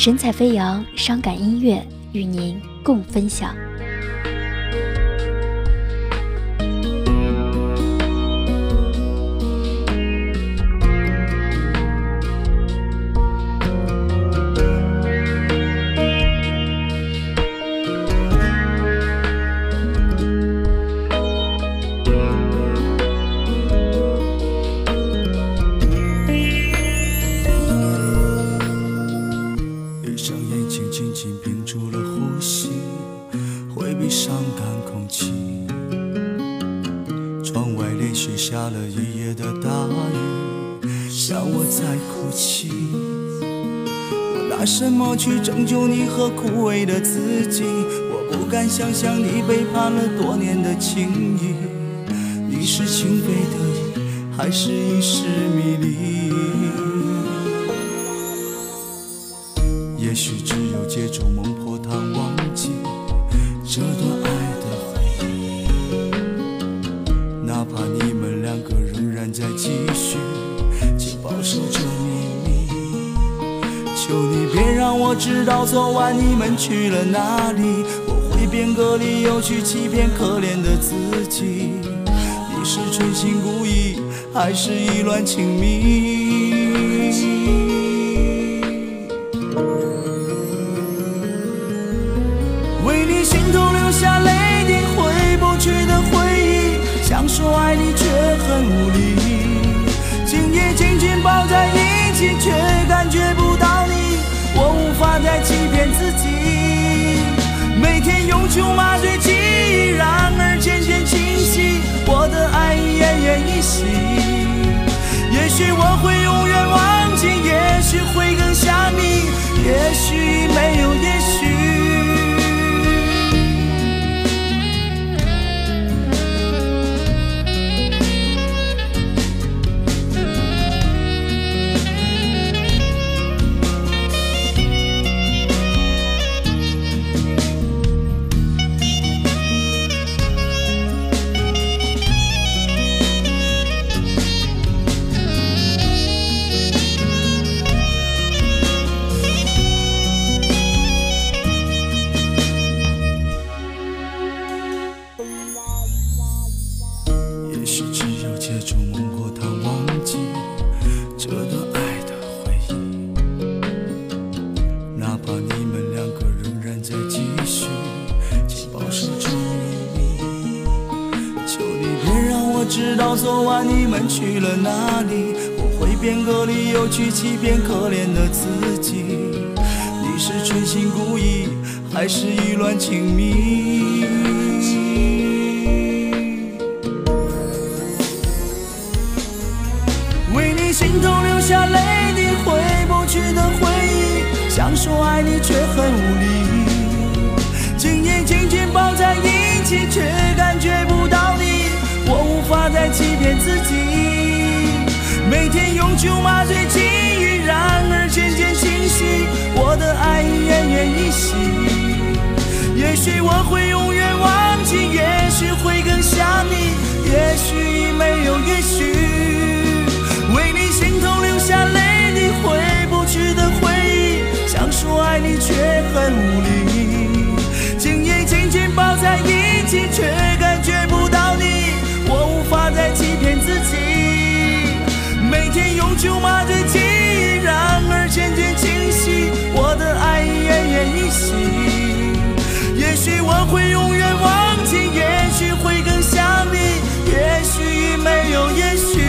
神采飞扬，伤感音乐与您共分享。伤感空气，窗外连续下了一夜的大雨，像我在哭泣。我拿什么去拯救你和枯萎的自己？我不敢想象你背叛了多年的情谊。你是情非得已，还是一时迷离？也许只有借助孟婆汤忘记这段爱的回忆，哪怕你们两个仍然。在继续，请保守这秘密。求你别让我知道昨晚你们去了哪里，我会编个理由去欺骗可怜的自己。你是存心故意，还是意乱情迷？用麻醉剂，然而渐渐清晰，我的爱已奄奄一息。也许我会永远忘记，也许会更想你，也许没有知道昨晚你们去了哪里？我会编个理由去欺骗可怜的自己。你是存心故意，还是意乱情迷？为你心头流下泪滴，回不去的回忆，想说爱你却很无力。紧紧紧紧抱在一起，却欺骗自己，每天用酒麻醉记忆，然而渐渐清晰，我的爱已奄奄一息。也许我会永远忘记，也许会更想你，也许已没有也许。为你心痛远忘